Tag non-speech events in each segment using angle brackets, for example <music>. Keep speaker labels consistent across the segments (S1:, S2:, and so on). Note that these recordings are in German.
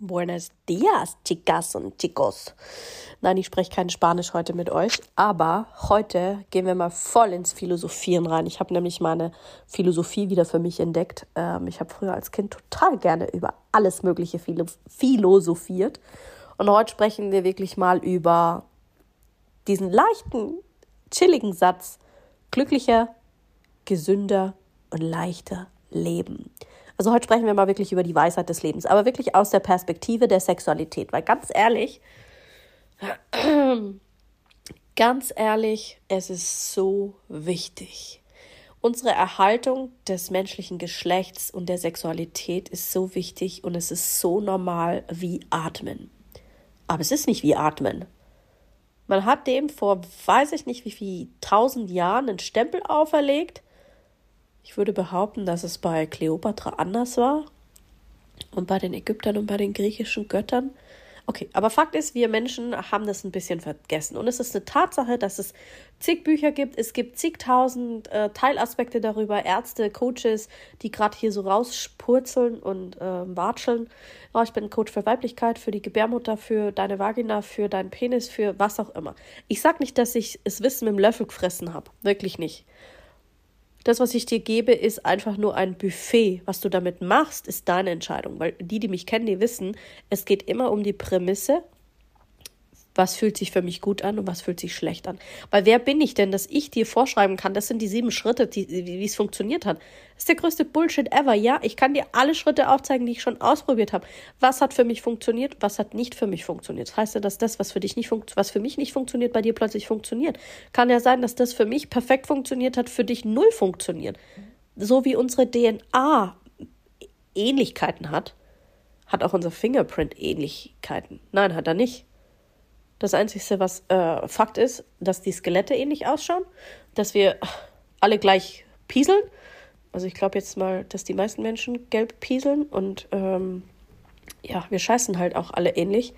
S1: Buenos dias, chicas und chicos. Nein, ich spreche kein Spanisch heute mit euch, aber heute gehen wir mal voll ins Philosophieren rein. Ich habe nämlich meine Philosophie wieder für mich entdeckt. Ähm, ich habe früher als Kind total gerne über alles Mögliche philosophiert. Und heute sprechen wir wirklich mal über diesen leichten, chilligen Satz: glücklicher, gesünder und leichter leben. Also heute sprechen wir mal wirklich über die Weisheit des Lebens, aber wirklich aus der Perspektive der Sexualität, weil ganz ehrlich, <clears throat> ganz ehrlich, es ist so wichtig. Unsere Erhaltung des menschlichen Geschlechts und der Sexualität ist so wichtig und es ist so normal wie Atmen. Aber es ist nicht wie Atmen. Man hat dem vor weiß ich nicht wie viel tausend Jahren einen Stempel auferlegt ich würde behaupten, dass es bei Kleopatra anders war und bei den Ägyptern und bei den griechischen Göttern. Okay, aber Fakt ist, wir Menschen haben das ein bisschen vergessen. Und es ist eine Tatsache, dass es zig Bücher gibt. Es gibt zigtausend äh, Teilaspekte darüber, Ärzte, Coaches, die gerade hier so rauspurzeln und äh, watscheln. Oh, ich bin Coach für Weiblichkeit, für die Gebärmutter, für deine Vagina, für deinen Penis, für was auch immer. Ich sage nicht, dass ich es Wissen mit dem Löffel gefressen habe. Wirklich nicht. Das, was ich dir gebe, ist einfach nur ein Buffet. Was du damit machst, ist deine Entscheidung. Weil die, die mich kennen, die wissen, es geht immer um die Prämisse, was fühlt sich für mich gut an und was fühlt sich schlecht an. Weil wer bin ich denn, dass ich dir vorschreiben kann, das sind die sieben Schritte, wie es funktioniert hat. Das ist der größte Bullshit ever. Ja, ich kann dir alle Schritte aufzeigen, die ich schon ausprobiert habe. Was hat für mich funktioniert, was hat nicht für mich funktioniert. Das heißt ja, dass das, was für dich nicht was für mich nicht funktioniert, bei dir plötzlich funktioniert. Kann ja sein, dass das für mich perfekt funktioniert hat, für dich null funktioniert. So wie unsere DNA Ähnlichkeiten hat, hat auch unser Fingerprint Ähnlichkeiten. Nein, hat er nicht. Das Einzige, was äh, Fakt ist, dass die Skelette ähnlich ausschauen, dass wir alle gleich pieseln. Also ich glaube jetzt mal, dass die meisten Menschen gelb pieseln und ähm, ja, wir scheißen halt auch alle ähnlich.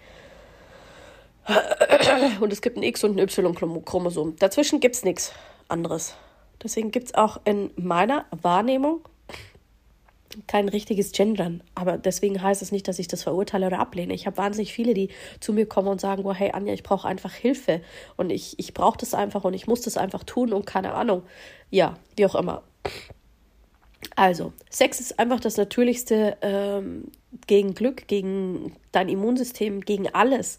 S1: <clears throat> Und es gibt ein X und ein Y-Chromosom. Dazwischen gibt es nichts anderes. Deswegen gibt es auch in meiner Wahrnehmung kein richtiges Gendern. Aber deswegen heißt es nicht, dass ich das verurteile oder ablehne. Ich habe wahnsinnig viele, die zu mir kommen und sagen, oh, hey Anja, ich brauche einfach Hilfe und ich, ich brauche das einfach und ich muss das einfach tun und keine Ahnung. Ja, wie auch immer. Also, Sex ist einfach das Natürlichste ähm, gegen Glück, gegen dein Immunsystem, gegen alles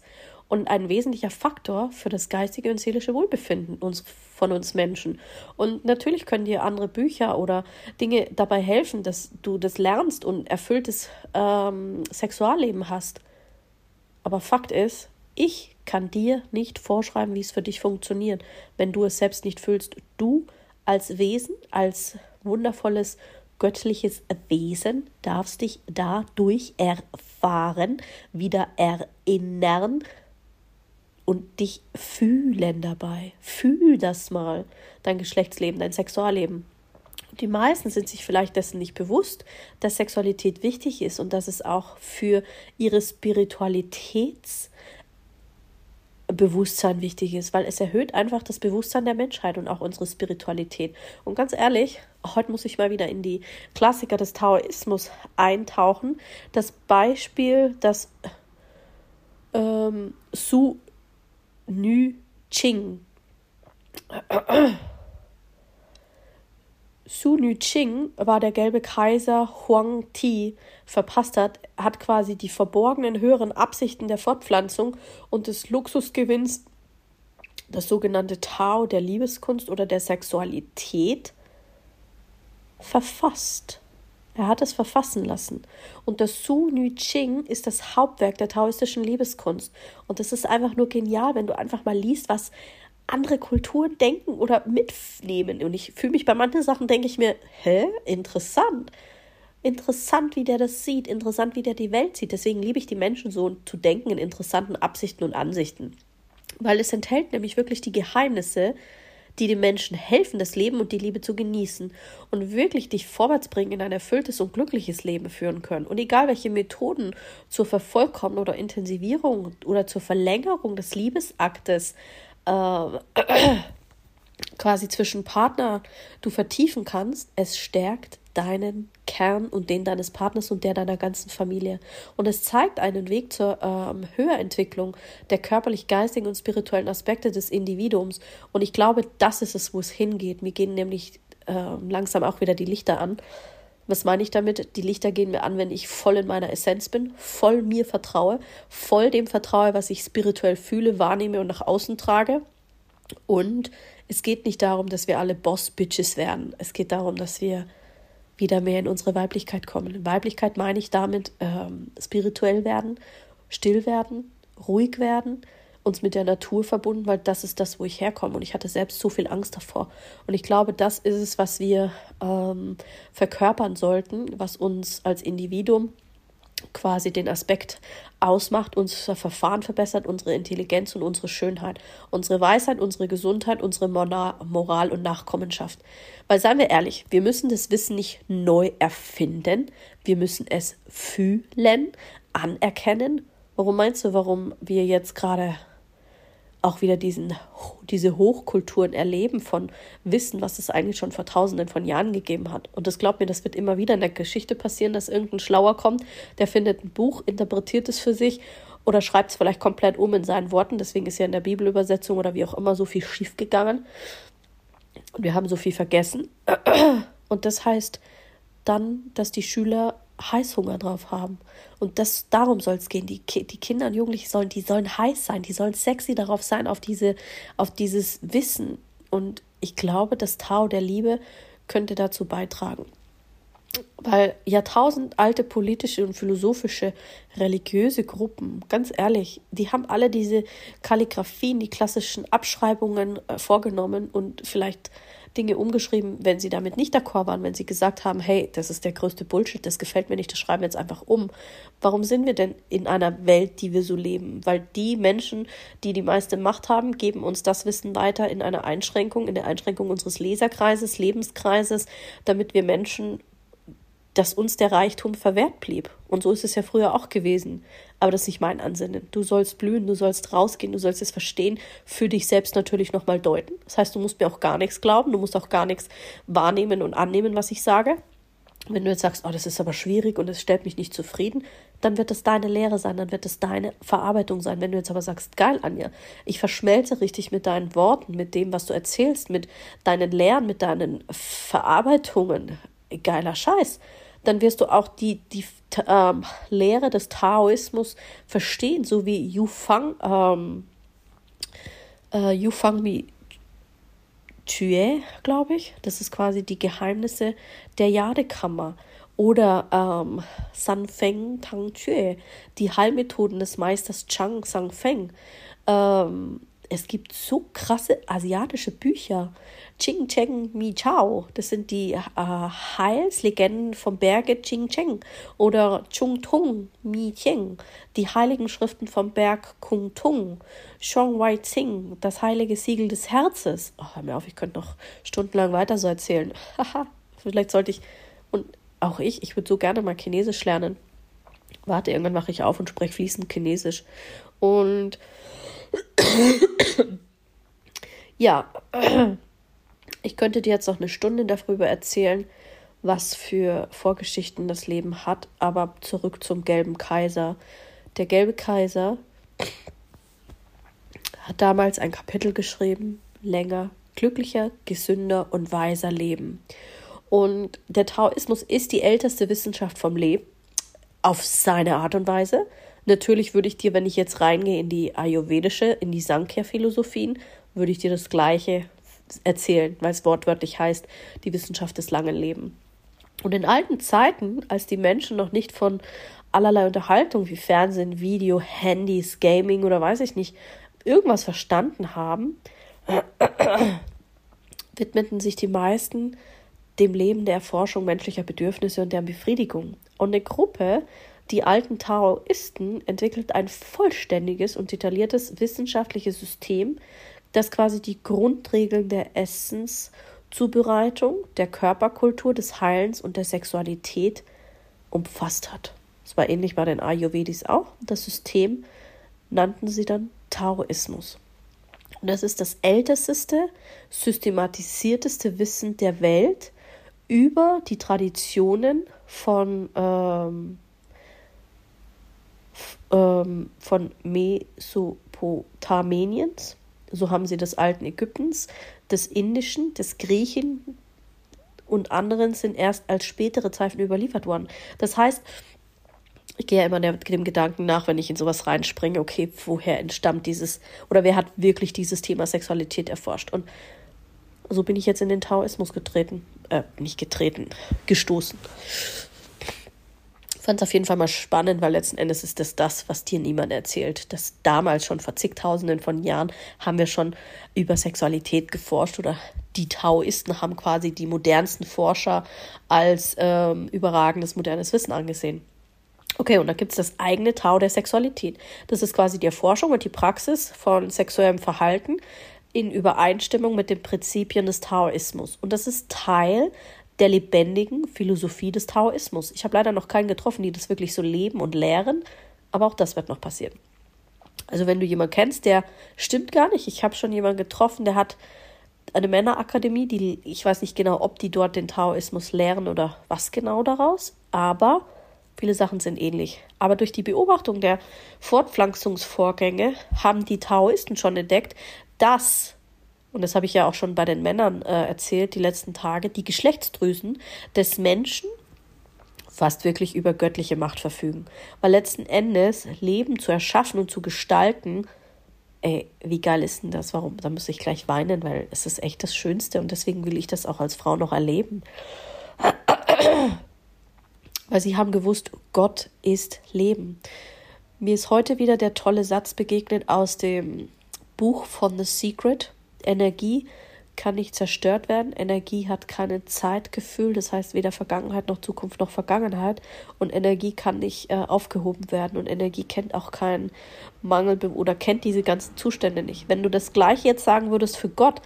S1: und ein wesentlicher Faktor für das geistige und seelische Wohlbefinden uns, von uns Menschen. Und natürlich können dir andere Bücher oder Dinge dabei helfen, dass du das lernst und erfülltes ähm, Sexualleben hast. Aber Fakt ist, ich kann dir nicht vorschreiben, wie es für dich funktioniert, wenn du es selbst nicht fühlst. Du als Wesen, als wundervolles göttliches Wesen darfst dich dadurch erfahren, wieder erinnern, und dich fühlen dabei. Fühl das mal, dein Geschlechtsleben, dein Sexualleben. Die meisten sind sich vielleicht dessen nicht bewusst, dass Sexualität wichtig ist und dass es auch für ihre Spiritualitätsbewusstsein wichtig ist, weil es erhöht einfach das Bewusstsein der Menschheit und auch unsere Spiritualität. Und ganz ehrlich, heute muss ich mal wieder in die Klassiker des Taoismus eintauchen. Das Beispiel, das ähm, Su Nü Ching. Su Nü Ching war der gelbe Kaiser Huang Ti verpasst hat, hat quasi die verborgenen höheren Absichten der Fortpflanzung und des Luxusgewinns, das sogenannte Tao der Liebeskunst oder der Sexualität, verfasst. Er hat es verfassen lassen. Und das Su Nü Ching ist das Hauptwerk der taoistischen Liebeskunst. Und das ist einfach nur genial, wenn du einfach mal liest, was andere Kulturen denken oder mitnehmen. Und ich fühle mich bei manchen Sachen, denke ich mir, hä, interessant. Interessant, wie der das sieht, interessant, wie der die Welt sieht. Deswegen liebe ich die Menschen so zu denken in interessanten Absichten und Ansichten. Weil es enthält nämlich wirklich die Geheimnisse, die den Menschen helfen, das Leben und die Liebe zu genießen und wirklich dich vorwärts bringen in ein erfülltes und glückliches Leben führen können. Und egal welche Methoden zur Vervollkommnung oder Intensivierung oder zur Verlängerung des Liebesaktes äh, <clears throat> quasi zwischen Partner du vertiefen kannst, es stärkt deinen Kern und den deines Partners und der deiner ganzen Familie. Und es zeigt einen Weg zur ähm, Höherentwicklung der körperlich-geistigen und spirituellen Aspekte des Individuums. Und ich glaube, das ist es, wo es hingeht. Mir gehen nämlich äh, langsam auch wieder die Lichter an. Was meine ich damit? Die Lichter gehen mir an, wenn ich voll in meiner Essenz bin, voll mir vertraue, voll dem vertraue, was ich spirituell fühle, wahrnehme und nach außen trage. Und es geht nicht darum, dass wir alle Boss-Bitches werden. Es geht darum, dass wir wieder mehr in unsere Weiblichkeit kommen. Weiblichkeit meine ich damit ähm, spirituell werden, still werden, ruhig werden, uns mit der Natur verbunden, weil das ist das, wo ich herkomme. Und ich hatte selbst so viel Angst davor. Und ich glaube, das ist es, was wir ähm, verkörpern sollten, was uns als Individuum quasi den Aspekt ausmacht, unser Verfahren verbessert, unsere Intelligenz und unsere Schönheit, unsere Weisheit, unsere Gesundheit, unsere Moral und Nachkommenschaft. Weil seien wir ehrlich, wir müssen das Wissen nicht neu erfinden, wir müssen es fühlen, anerkennen. Warum meinst du, warum wir jetzt gerade auch wieder diesen, diese Hochkulturen erleben von Wissen, was es eigentlich schon vor tausenden von Jahren gegeben hat. Und das glaubt mir, das wird immer wieder in der Geschichte passieren, dass irgendein Schlauer kommt, der findet ein Buch, interpretiert es für sich oder schreibt es vielleicht komplett um in seinen Worten. Deswegen ist ja in der Bibelübersetzung oder wie auch immer so viel schiefgegangen. Und wir haben so viel vergessen. Und das heißt dann, dass die Schüler Heißhunger drauf haben. Und das, darum soll es gehen. Die, die Kinder und Jugendlichen sollen, die sollen heiß sein, die sollen sexy darauf sein, auf, diese, auf dieses Wissen. Und ich glaube, das Tau der Liebe könnte dazu beitragen. Weil Jahrtausend alte politische und philosophische, religiöse Gruppen, ganz ehrlich, die haben alle diese Kalligraphien, die klassischen Abschreibungen äh, vorgenommen und vielleicht Dinge umgeschrieben, wenn sie damit nicht d'accord waren, wenn sie gesagt haben, hey, das ist der größte Bullshit, das gefällt mir nicht, das schreiben wir jetzt einfach um. Warum sind wir denn in einer Welt, die wir so leben? Weil die Menschen, die die meiste Macht haben, geben uns das Wissen weiter in einer Einschränkung, in der Einschränkung unseres Leserkreises, Lebenskreises, damit wir Menschen dass uns der Reichtum verwehrt blieb. Und so ist es ja früher auch gewesen. Aber das ist nicht mein Ansinnen. Du sollst blühen, du sollst rausgehen, du sollst es verstehen, für dich selbst natürlich nochmal deuten. Das heißt, du musst mir auch gar nichts glauben, du musst auch gar nichts wahrnehmen und annehmen, was ich sage. Wenn du jetzt sagst, oh, das ist aber schwierig und es stellt mich nicht zufrieden, dann wird das deine Lehre sein, dann wird das deine Verarbeitung sein. Wenn du jetzt aber sagst, geil, Anja, ich verschmelze richtig mit deinen Worten, mit dem, was du erzählst, mit deinen Lehren, mit deinen Verarbeitungen, geiler Scheiß, dann wirst du auch die, die ähm, Lehre des Taoismus verstehen, so wie Yufang, ähm, äh, Yufang Mi Tue, glaube ich. Das ist quasi die Geheimnisse der Jadekammer. Oder ähm, San Feng Tang Tue, die Heilmethoden des Meisters Chang Sang Feng. Ähm, es gibt so krasse asiatische Bücher. Ching Cheng Mi Chao, das sind die äh, Heilslegenden vom Berge Ching Cheng. Oder Chung Tung Mi Cheng, die heiligen Schriften vom Berg Kung Tung. Shong Wai Tsing, das heilige Siegel des Herzes. Oh, hör mir auf, ich könnte noch stundenlang weiter so erzählen. Haha, <laughs> vielleicht sollte ich, und auch ich, ich würde so gerne mal Chinesisch lernen. Warte, irgendwann mache ich auf und spreche fließend Chinesisch. Und <coughs> ja, ich könnte dir jetzt noch eine Stunde darüber erzählen, was für Vorgeschichten das Leben hat, aber zurück zum gelben Kaiser. Der gelbe Kaiser hat damals ein Kapitel geschrieben, länger, glücklicher, gesünder und weiser Leben. Und der Taoismus ist die älteste Wissenschaft vom Leben, auf seine Art und Weise. Natürlich würde ich dir, wenn ich jetzt reingehe in die ayurvedische, in die Sankhya-Philosophien, würde ich dir das Gleiche erzählen, weil es wortwörtlich heißt, die Wissenschaft des langen Lebens. Und in alten Zeiten, als die Menschen noch nicht von allerlei Unterhaltung wie Fernsehen, Video, Handys, Gaming oder weiß ich nicht, irgendwas verstanden haben, <clears throat> widmeten sich die meisten dem Leben der Erforschung menschlicher Bedürfnisse und deren Befriedigung. Und eine Gruppe, die alten Taoisten, entwickelt ein vollständiges und detailliertes wissenschaftliches System, das quasi die Grundregeln der Essenszubereitung, der Körperkultur, des Heilens und der Sexualität umfasst hat. Das war ähnlich bei den Ayurvedis auch. Das System nannten sie dann Taoismus. Und das ist das älteste, systematisierteste Wissen der Welt über die Traditionen von, ähm, ähm, von Mesopotamiens, so haben sie des alten Ägyptens, des Indischen, des Griechen und anderen sind erst als spätere Zeichen überliefert worden. Das heißt, ich gehe ja immer dem Gedanken nach, wenn ich in sowas reinspringe, okay, woher entstammt dieses, oder wer hat wirklich dieses Thema Sexualität erforscht? Und so bin ich jetzt in den Taoismus getreten. Äh, nicht getreten, gestoßen. Fand es auf jeden Fall mal spannend, weil letzten Endes ist das das, was dir niemand erzählt. Das damals schon vor zigtausenden von Jahren haben wir schon über Sexualität geforscht oder die Taoisten haben quasi die modernsten Forscher als ähm, überragendes modernes Wissen angesehen. Okay, und dann gibt es das eigene Tao der Sexualität. Das ist quasi die Erforschung und die Praxis von sexuellem Verhalten in Übereinstimmung mit den Prinzipien des Taoismus. Und das ist Teil der lebendigen Philosophie des Taoismus. Ich habe leider noch keinen getroffen, die das wirklich so leben und lehren, aber auch das wird noch passieren. Also wenn du jemanden kennst, der stimmt gar nicht. Ich habe schon jemanden getroffen, der hat eine Männerakademie, die ich weiß nicht genau, ob die dort den Taoismus lehren oder was genau daraus, aber Viele Sachen sind ähnlich. Aber durch die Beobachtung der Fortpflanzungsvorgänge haben die Taoisten schon entdeckt, dass, und das habe ich ja auch schon bei den Männern äh, erzählt, die letzten Tage, die Geschlechtsdrüsen des Menschen fast wirklich über göttliche Macht verfügen. Weil letzten Endes Leben zu erschaffen und zu gestalten, ey, wie geil ist denn das? Warum? Da muss ich gleich weinen, weil es ist echt das Schönste und deswegen will ich das auch als Frau noch erleben <clears throat> weil sie haben gewusst, Gott ist Leben. Mir ist heute wieder der tolle Satz begegnet aus dem Buch von The Secret. Energie kann nicht zerstört werden. Energie hat kein Zeitgefühl, das heißt weder Vergangenheit noch Zukunft noch Vergangenheit. Und Energie kann nicht äh, aufgehoben werden. Und Energie kennt auch keinen Mangel oder kennt diese ganzen Zustände nicht. Wenn du das gleiche jetzt sagen würdest für Gott,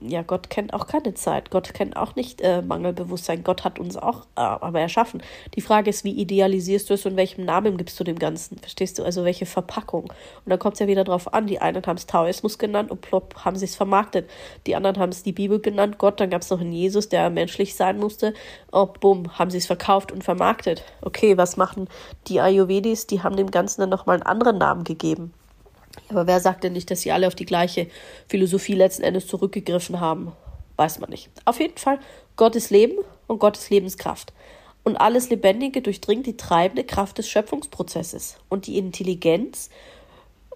S1: ja, Gott kennt auch keine Zeit. Gott kennt auch nicht äh, Mangelbewusstsein. Gott hat uns auch äh, aber erschaffen. Die Frage ist, wie idealisierst du es und welchem Namen gibst du dem Ganzen? Verstehst du? Also welche Verpackung? Und dann kommt es ja wieder drauf an. Die einen haben es Taoismus genannt und plopp haben sie es vermarktet. Die anderen haben es die Bibel genannt, Gott. Dann gab es noch einen Jesus, der menschlich sein musste. Oh, bumm, haben sie es verkauft und vermarktet. Okay, was machen die Ayurvedis? Die haben dem Ganzen dann nochmal einen anderen Namen gegeben. Aber wer sagt denn nicht, dass sie alle auf die gleiche Philosophie letzten Endes zurückgegriffen haben? Weiß man nicht. Auf jeden Fall, Gott ist Leben und Gott ist Lebenskraft. Und alles Lebendige durchdringt die treibende Kraft des Schöpfungsprozesses. Und die Intelligenz,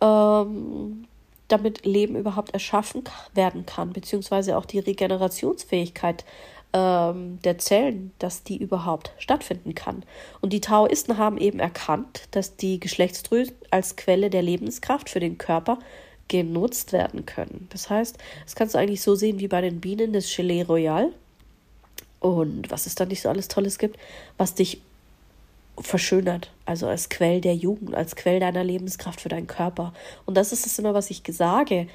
S1: ähm, damit Leben überhaupt erschaffen werden kann, beziehungsweise auch die Regenerationsfähigkeit ähm, der Zellen, dass die überhaupt stattfinden kann. Und die Taoisten haben eben erkannt, dass die Geschlechtsdrüsen als Quelle der Lebenskraft für den Körper genutzt werden können. Das heißt, das kannst du eigentlich so sehen wie bei den Bienen des Gelee Royal. Und was es da nicht so alles Tolles gibt, was dich verschönert, also als Quell der Jugend, als Quell deiner Lebenskraft für deinen Körper. Und das ist es immer, was ich sage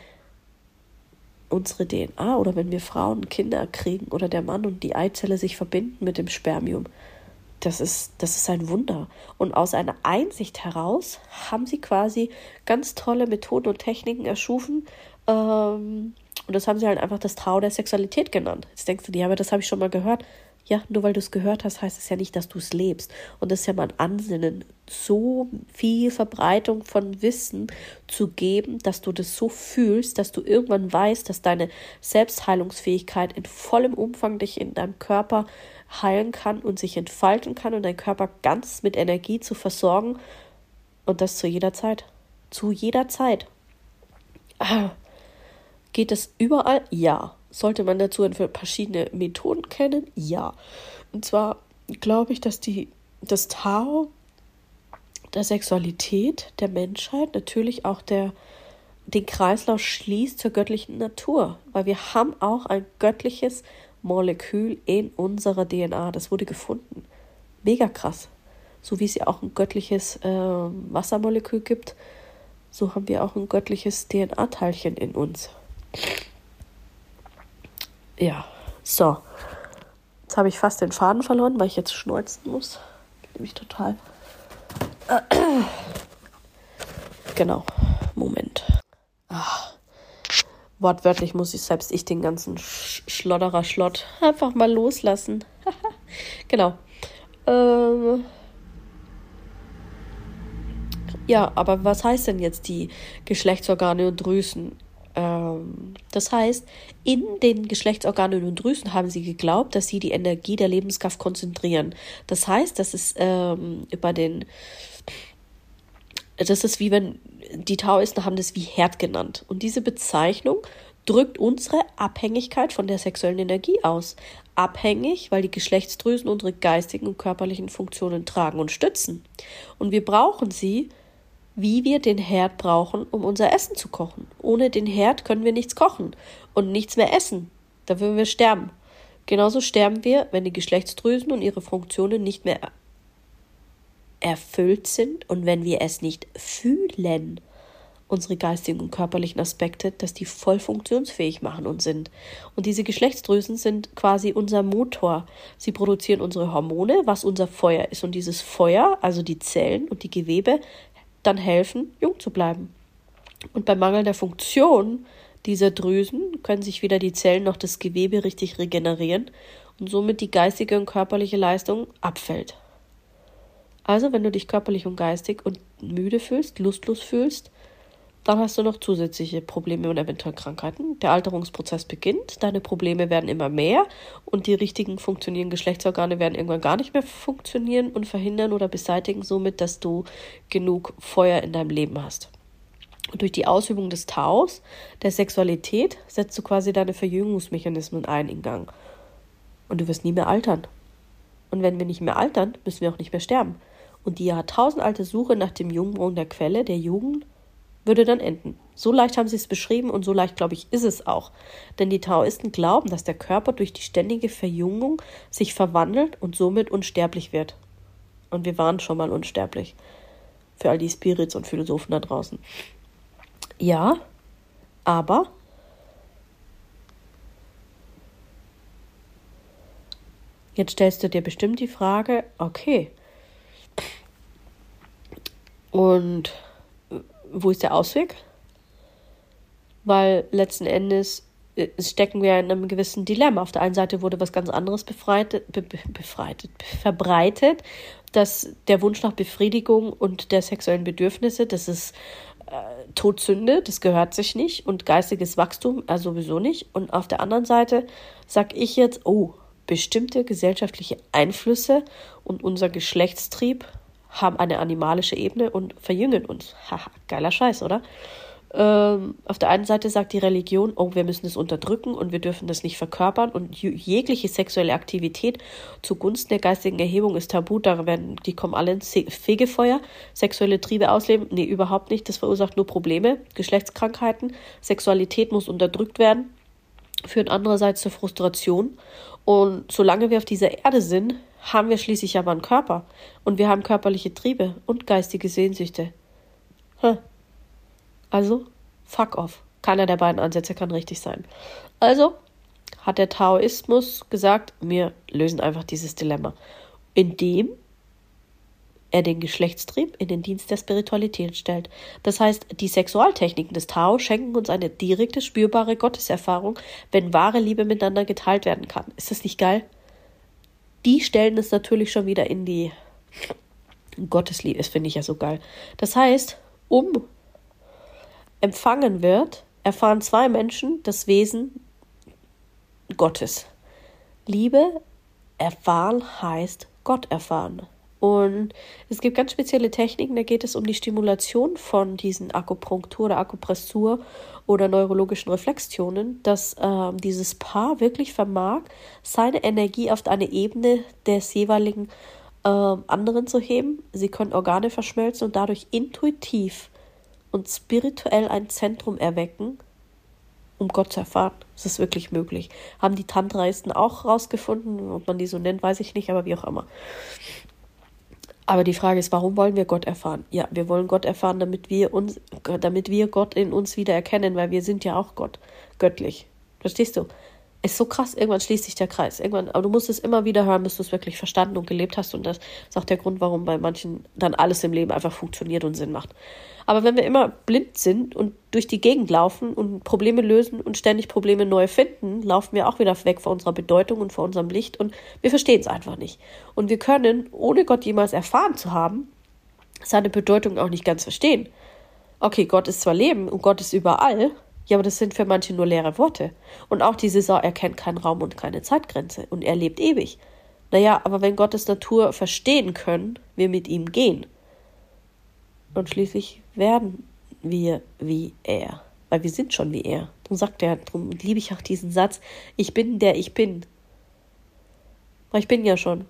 S1: unsere DNA oder wenn wir Frauen Kinder kriegen oder der Mann und die Eizelle sich verbinden mit dem Spermium. Das ist, das ist ein Wunder. Und aus einer Einsicht heraus haben sie quasi ganz tolle Methoden und Techniken erschufen. Ähm, und das haben sie halt einfach das Trau der Sexualität genannt. Jetzt denkst du dir, aber das habe ich schon mal gehört. Ja, nur weil du es gehört hast, heißt es ja nicht, dass du es lebst. Und das ist ja mein Ansinnen, so viel Verbreitung von Wissen zu geben, dass du das so fühlst, dass du irgendwann weißt, dass deine Selbstheilungsfähigkeit in vollem Umfang dich in deinem Körper heilen kann und sich entfalten kann und deinen Körper ganz mit Energie zu versorgen. Und das zu jeder Zeit. Zu jeder Zeit. Ah. Geht es überall? Ja. Sollte man dazu verschiedene Methoden kennen? Ja. Und zwar glaube ich, dass die, das Tao der Sexualität der Menschheit natürlich auch der, den Kreislauf schließt zur göttlichen Natur. Weil wir haben auch ein göttliches Molekül in unserer DNA. Das wurde gefunden. Mega krass. So wie es ja auch ein göttliches äh, Wassermolekül gibt, so haben wir auch ein göttliches DNA-Teilchen in uns. Ja, so. Jetzt habe ich fast den Faden verloren, weil ich jetzt schneuzen muss. Nämlich total. <clears throat> Genau. Moment. Ach. Wortwörtlich muss ich selbst ich den ganzen Sch Schlodderer Schlott einfach mal loslassen. <laughs> genau. Ähm. Ja, aber was heißt denn jetzt die Geschlechtsorgane und Drüsen? Das heißt, in den Geschlechtsorganen und Drüsen haben sie geglaubt, dass sie die Energie der Lebenskraft konzentrieren. Das heißt, dass es ähm, über den das ist wie wenn die Taoisten haben das wie Herd genannt. Und diese Bezeichnung drückt unsere Abhängigkeit von der sexuellen Energie aus. Abhängig, weil die Geschlechtsdrüsen unsere geistigen und körperlichen Funktionen tragen und stützen. Und wir brauchen sie, wie wir den Herd brauchen, um unser Essen zu kochen. Ohne den Herd können wir nichts kochen und nichts mehr essen. Da würden wir sterben. Genauso sterben wir, wenn die Geschlechtsdrüsen und ihre Funktionen nicht mehr erfüllt sind und wenn wir es nicht fühlen, unsere geistigen und körperlichen Aspekte, dass die voll funktionsfähig machen und sind. Und diese Geschlechtsdrüsen sind quasi unser Motor. Sie produzieren unsere Hormone, was unser Feuer ist. Und dieses Feuer, also die Zellen und die Gewebe, dann helfen, jung zu bleiben. Und bei mangelnder Funktion dieser Drüsen können sich weder die Zellen noch das Gewebe richtig regenerieren und somit die geistige und körperliche Leistung abfällt. Also, wenn du dich körperlich und geistig und müde fühlst, lustlos fühlst, dann hast du noch zusätzliche Probleme und eventuell Krankheiten. Der Alterungsprozess beginnt, deine Probleme werden immer mehr und die richtigen funktionierenden Geschlechtsorgane werden irgendwann gar nicht mehr funktionieren und verhindern oder beseitigen somit, dass du genug Feuer in deinem Leben hast. Und durch die Ausübung des Taus, der Sexualität, setzt du quasi deine Verjüngungsmechanismen ein in Gang. Und du wirst nie mehr altern. Und wenn wir nicht mehr altern, müssen wir auch nicht mehr sterben und die jahrtausendalte Suche nach dem Jungbrunnen der Quelle, der Jugend, würde dann enden. So leicht haben sie es beschrieben und so leicht, glaube ich, ist es auch. Denn die Taoisten glauben, dass der Körper durch die ständige Verjüngung sich verwandelt und somit unsterblich wird. Und wir waren schon mal unsterblich. Für all die Spirits und Philosophen da draußen. Ja, aber jetzt stellst du dir bestimmt die Frage, okay, und wo ist der Ausweg? Weil letzten Endes äh, stecken wir in einem gewissen Dilemma. Auf der einen Seite wurde was ganz anderes befreitet, be, befreitet, verbreitet, dass der Wunsch nach Befriedigung und der sexuellen Bedürfnisse, das ist äh, Todsünde, das gehört sich nicht und geistiges Wachstum äh, sowieso nicht. Und auf der anderen Seite sag ich jetzt, oh, bestimmte gesellschaftliche Einflüsse und unser Geschlechtstrieb haben eine animalische Ebene und verjüngen uns. Haha, geiler Scheiß, oder? Ähm, auf der einen Seite sagt die Religion, oh, wir müssen es unterdrücken und wir dürfen das nicht verkörpern und jegliche sexuelle Aktivität zugunsten der geistigen Erhebung ist tabu, da werden, die kommen alle ins Fegefeuer, sexuelle Triebe ausleben, nee, überhaupt nicht, das verursacht nur Probleme, Geschlechtskrankheiten, Sexualität muss unterdrückt werden, führt andererseits zur Frustration und solange wir auf dieser Erde sind, haben wir schließlich aber einen Körper und wir haben körperliche Triebe und geistige Sehnsüchte. Hm. Also, fuck off. Keiner der beiden Ansätze kann richtig sein. Also hat der Taoismus gesagt, wir lösen einfach dieses Dilemma, indem er den Geschlechtstrieb in den Dienst der Spiritualität stellt. Das heißt, die Sexualtechniken des Tao schenken uns eine direkte, spürbare Gotteserfahrung, wenn wahre Liebe miteinander geteilt werden kann. Ist das nicht geil? die stellen es natürlich schon wieder in die Gottesliebe. Das finde ich ja so geil. Das heißt, um empfangen wird, erfahren zwei Menschen das Wesen Gottes. Liebe erfahren heißt Gott erfahren. Und es gibt ganz spezielle Techniken, da geht es um die Stimulation von diesen Akupunktur oder Akupressur oder neurologischen Reflexionen, dass äh, dieses Paar wirklich vermag, seine Energie auf eine Ebene des jeweiligen äh, anderen zu heben. Sie können Organe verschmelzen und dadurch intuitiv und spirituell ein Zentrum erwecken um Gott zu erfahren. Es ist wirklich möglich. Haben die Tantraisten auch rausgefunden, ob man die so nennt, weiß ich nicht, aber wie auch immer. Aber die Frage ist, warum wollen wir Gott erfahren? Ja, wir wollen Gott erfahren, damit wir uns, damit wir Gott in uns wieder erkennen, weil wir sind ja auch Gott, göttlich. Verstehst du? Ist so krass, irgendwann schließt sich der Kreis. Irgendwann, aber du musst es immer wieder hören, bis du es wirklich verstanden und gelebt hast. Und das ist auch der Grund, warum bei manchen dann alles im Leben einfach funktioniert und Sinn macht. Aber wenn wir immer blind sind und durch die Gegend laufen und Probleme lösen und ständig Probleme neu finden, laufen wir auch wieder weg vor unserer Bedeutung und vor unserem Licht und wir verstehen es einfach nicht. Und wir können, ohne Gott jemals erfahren zu haben, seine Bedeutung auch nicht ganz verstehen. Okay, Gott ist zwar Leben und Gott ist überall, ja, aber das sind für manche nur leere Worte. Und auch die Saison erkennt keinen Raum und keine Zeitgrenze und er lebt ewig. Naja, aber wenn Gottes Natur verstehen können, wir mit ihm gehen. Und schließlich werden wir wie er. Weil wir sind schon wie er. Darum sagt er, darum liebe ich auch diesen Satz, ich bin der ich bin. Weil ich bin ja schon.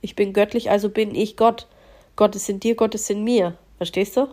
S1: Ich bin göttlich, also bin ich Gott. Gott ist in dir, Gott ist in mir. Verstehst du?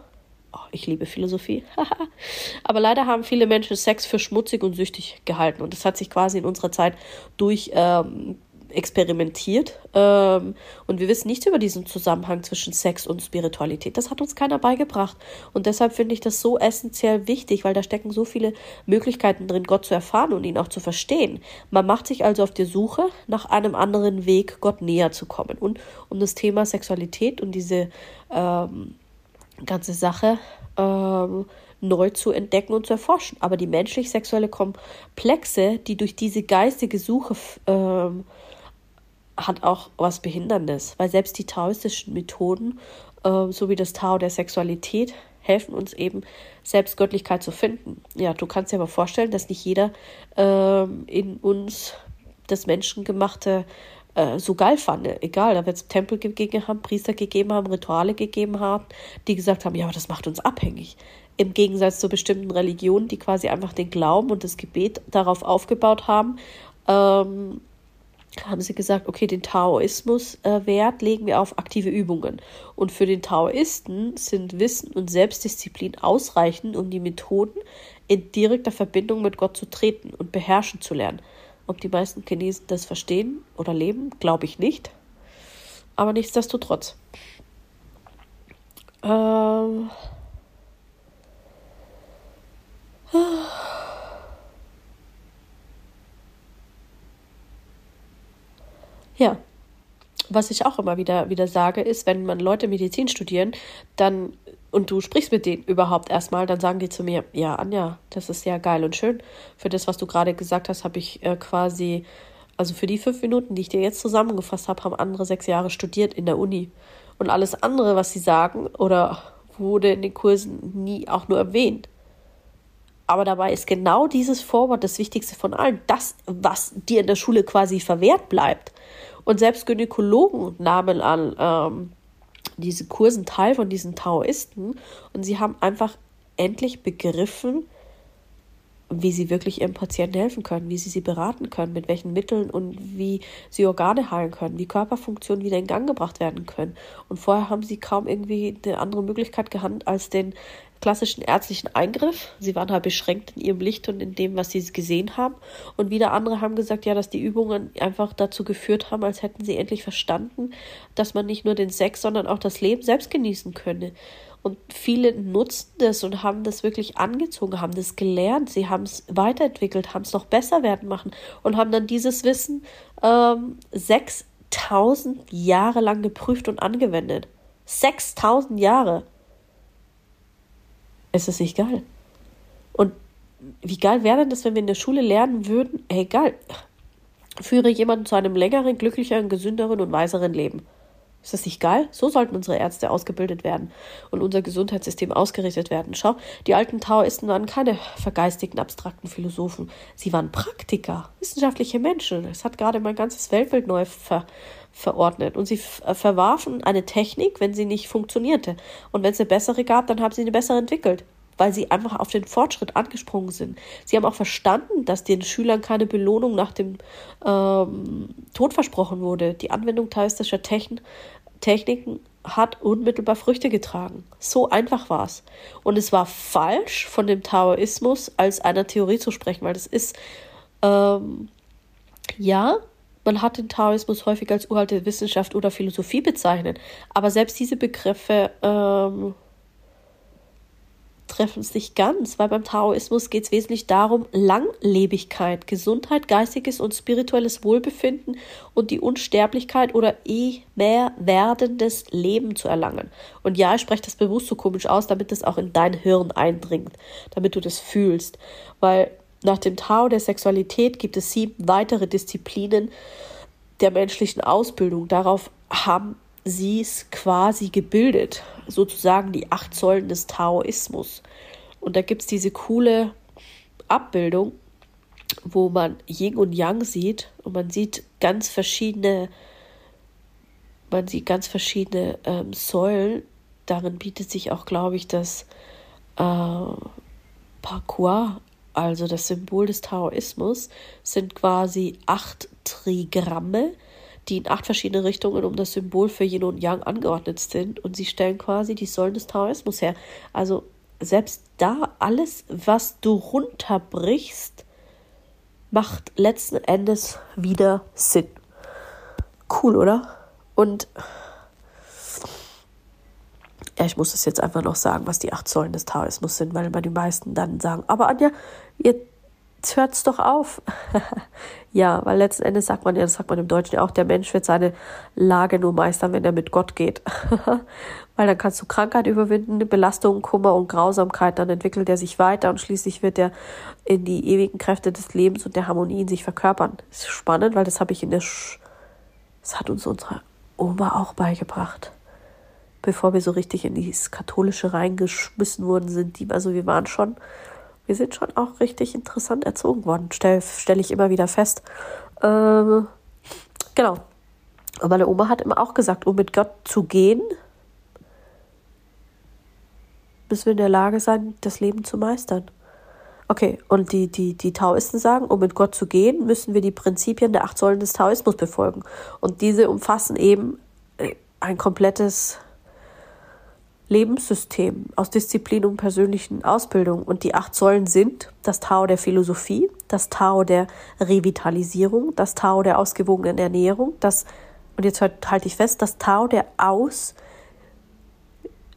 S1: Oh, ich liebe Philosophie. <laughs> Aber leider haben viele Menschen Sex für schmutzig und süchtig gehalten. Und das hat sich quasi in unserer Zeit durch ähm, experimentiert ähm, und wir wissen nichts über diesen Zusammenhang zwischen Sex und Spiritualität. Das hat uns keiner beigebracht und deshalb finde ich das so essentiell wichtig, weil da stecken so viele Möglichkeiten drin, Gott zu erfahren und ihn auch zu verstehen. Man macht sich also auf die Suche nach einem anderen Weg, Gott näher zu kommen und um das Thema Sexualität und diese ähm, ganze Sache ähm, neu zu entdecken und zu erforschen. Aber die menschlich-sexuelle Komplexe, die durch diese geistige Suche ähm, hat auch was Behinderndes, weil selbst die taoistischen Methoden, äh, so wie das Tao der Sexualität, helfen uns eben, selbst Göttlichkeit zu finden. Ja, du kannst dir aber vorstellen, dass nicht jeder äh, in uns das Menschengemachte äh, so geil fand. Egal, da wird es Tempel gegeben haben, Priester gegeben haben, Rituale gegeben haben, die gesagt haben, ja, aber das macht uns abhängig. Im Gegensatz zu bestimmten Religionen, die quasi einfach den Glauben und das Gebet darauf aufgebaut haben, ähm, haben sie gesagt, okay, den Taoismus äh, legen wir auf aktive Übungen. Und für den Taoisten sind Wissen und Selbstdisziplin ausreichend, um die Methoden in direkter Verbindung mit Gott zu treten und beherrschen zu lernen. Ob die meisten Chinesen das verstehen oder leben, glaube ich nicht. Aber nichtsdestotrotz. Ähm. Ja, was ich auch immer wieder, wieder sage, ist, wenn man Leute Medizin studieren, dann und du sprichst mit denen überhaupt erstmal, dann sagen die zu mir, ja, Anja, das ist ja geil und schön. Für das, was du gerade gesagt hast, habe ich äh, quasi, also für die fünf Minuten, die ich dir jetzt zusammengefasst habe, haben andere sechs Jahre studiert in der Uni. Und alles andere, was sie sagen oder wurde in den Kursen nie auch nur erwähnt. Aber dabei ist genau dieses Vorwort das Wichtigste von allen. Das, was dir in der Schule quasi verwehrt bleibt. Und selbst Gynäkologen nahmen an ähm, diese Kursen teil von diesen Taoisten. Und sie haben einfach endlich begriffen, wie sie wirklich ihrem Patienten helfen können, wie sie sie beraten können, mit welchen Mitteln und wie sie Organe heilen können, wie Körperfunktionen wieder in Gang gebracht werden können. Und vorher haben sie kaum irgendwie eine andere Möglichkeit gehabt, als den klassischen ärztlichen Eingriff. Sie waren halt beschränkt in ihrem Licht und in dem, was sie gesehen haben. Und wieder andere haben gesagt, ja, dass die Übungen einfach dazu geführt haben, als hätten sie endlich verstanden, dass man nicht nur den Sex, sondern auch das Leben selbst genießen könne. Und viele nutzten das und haben das wirklich angezogen, haben das gelernt, sie haben es weiterentwickelt, haben es noch besser werden machen und haben dann dieses Wissen ähm, 6000 Jahre lang geprüft und angewendet. 6000 Jahre es ist nicht geil. Und wie geil wäre denn das, wenn wir in der Schule lernen würden, hey führe jemanden zu einem längeren, glücklicheren, gesünderen und weiseren Leben. Ist das nicht geil? So sollten unsere Ärzte ausgebildet werden und unser Gesundheitssystem ausgerichtet werden. Schau, die alten Taoisten waren keine vergeistigten, abstrakten Philosophen. Sie waren Praktiker, wissenschaftliche Menschen. Es hat gerade mein ganzes Weltbild neu ver verordnet. Und sie verwarfen eine Technik, wenn sie nicht funktionierte. Und wenn es eine bessere gab, dann haben sie eine bessere entwickelt, weil sie einfach auf den Fortschritt angesprungen sind. Sie haben auch verstanden, dass den Schülern keine Belohnung nach dem ähm, Tod versprochen wurde. Die Anwendung taoistischer Techn Techniken hat unmittelbar Früchte getragen. So einfach war es. Und es war falsch, von dem Taoismus als einer Theorie zu sprechen, weil das ist, ähm, ja, man hat den Taoismus häufig als uralte Wissenschaft oder Philosophie bezeichnet, aber selbst diese Begriffe ähm, treffen es nicht ganz, weil beim Taoismus geht es wesentlich darum, Langlebigkeit, Gesundheit, geistiges und spirituelles Wohlbefinden und die Unsterblichkeit oder eh mehr werdendes Leben zu erlangen. Und ja, ich spreche das bewusst so komisch aus, damit es auch in dein Hirn eindringt, damit du das fühlst. Weil nach dem Tao der Sexualität gibt es sieben weitere Disziplinen der menschlichen Ausbildung. Darauf haben sie es quasi gebildet, sozusagen die acht Säulen des Taoismus. Und da gibt es diese coole Abbildung, wo man Yin und Yang sieht und man sieht ganz verschiedene, man sieht ganz verschiedene ähm, Säulen. Darin bietet sich auch, glaube ich, das äh, Parkour, also das Symbol des Taoismus, sind quasi acht Trigramme, die in acht verschiedene Richtungen um das Symbol für Yin und Yang angeordnet sind und sie stellen quasi die Säulen des Taoismus her. Also selbst da alles, was du runterbrichst, macht letzten Endes wieder Sinn. Cool, oder? Und ja, ich muss es jetzt einfach noch sagen, was die acht Säulen des Taoismus sind, weil immer die meisten dann sagen, aber Anja, ihr jetzt hört's doch auf. <laughs> ja, weil letzten Endes sagt man ja, das sagt man im Deutschen ja auch, der Mensch wird seine Lage nur meistern, wenn er mit Gott geht. <laughs> weil dann kannst du Krankheit überwinden, Belastung, Kummer und Grausamkeit, dann entwickelt er sich weiter und schließlich wird er in die ewigen Kräfte des Lebens und der Harmonie in sich verkörpern. Das ist spannend, weil das habe ich in der Sch das hat uns unsere Oma auch beigebracht. Bevor wir so richtig in dieses Katholische reingeschmissen worden sind, die, also wir waren schon wir sind schon auch richtig interessant erzogen worden, stelle stell ich immer wieder fest. Ähm, genau. Und meine Oma hat immer auch gesagt, um mit Gott zu gehen, müssen wir in der Lage sein, das Leben zu meistern. Okay, und die, die, die Taoisten sagen, um mit Gott zu gehen, müssen wir die Prinzipien der acht Säulen des Taoismus befolgen. Und diese umfassen eben ein komplettes Lebenssystem aus Disziplin und persönlichen Ausbildung. Und die acht Säulen sind das Tao der Philosophie, das Tao der Revitalisierung, das Tao der ausgewogenen Ernährung, das, und jetzt halt, halte ich fest, das Tao der Aus,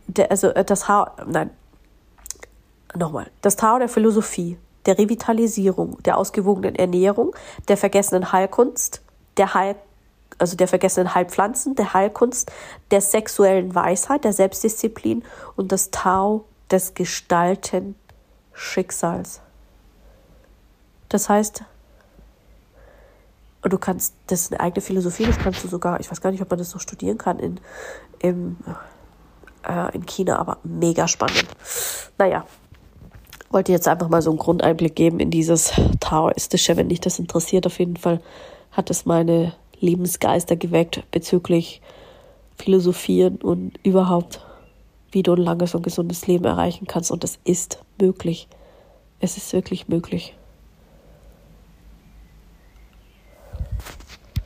S1: der, also äh, das Tao, nein, nochmal, das Tao der Philosophie, der Revitalisierung, der ausgewogenen Ernährung, der vergessenen Heilkunst, der Heil also der vergessenen Heilpflanzen, der Heilkunst, der sexuellen Weisheit, der Selbstdisziplin und das Tau des Gestalten Schicksals. Das heißt, du kannst, das ist eine eigene Philosophie, das kannst du sogar, ich weiß gar nicht, ob man das noch studieren kann in, im, äh, in China, aber mega spannend. Naja, wollte jetzt einfach mal so einen Grundeinblick geben in dieses Taoistische. Wenn dich das interessiert, auf jeden Fall hat es meine Lebensgeister geweckt bezüglich Philosophieren und überhaupt, wie du ein langes und gesundes Leben erreichen kannst. Und das ist möglich. Es ist wirklich möglich.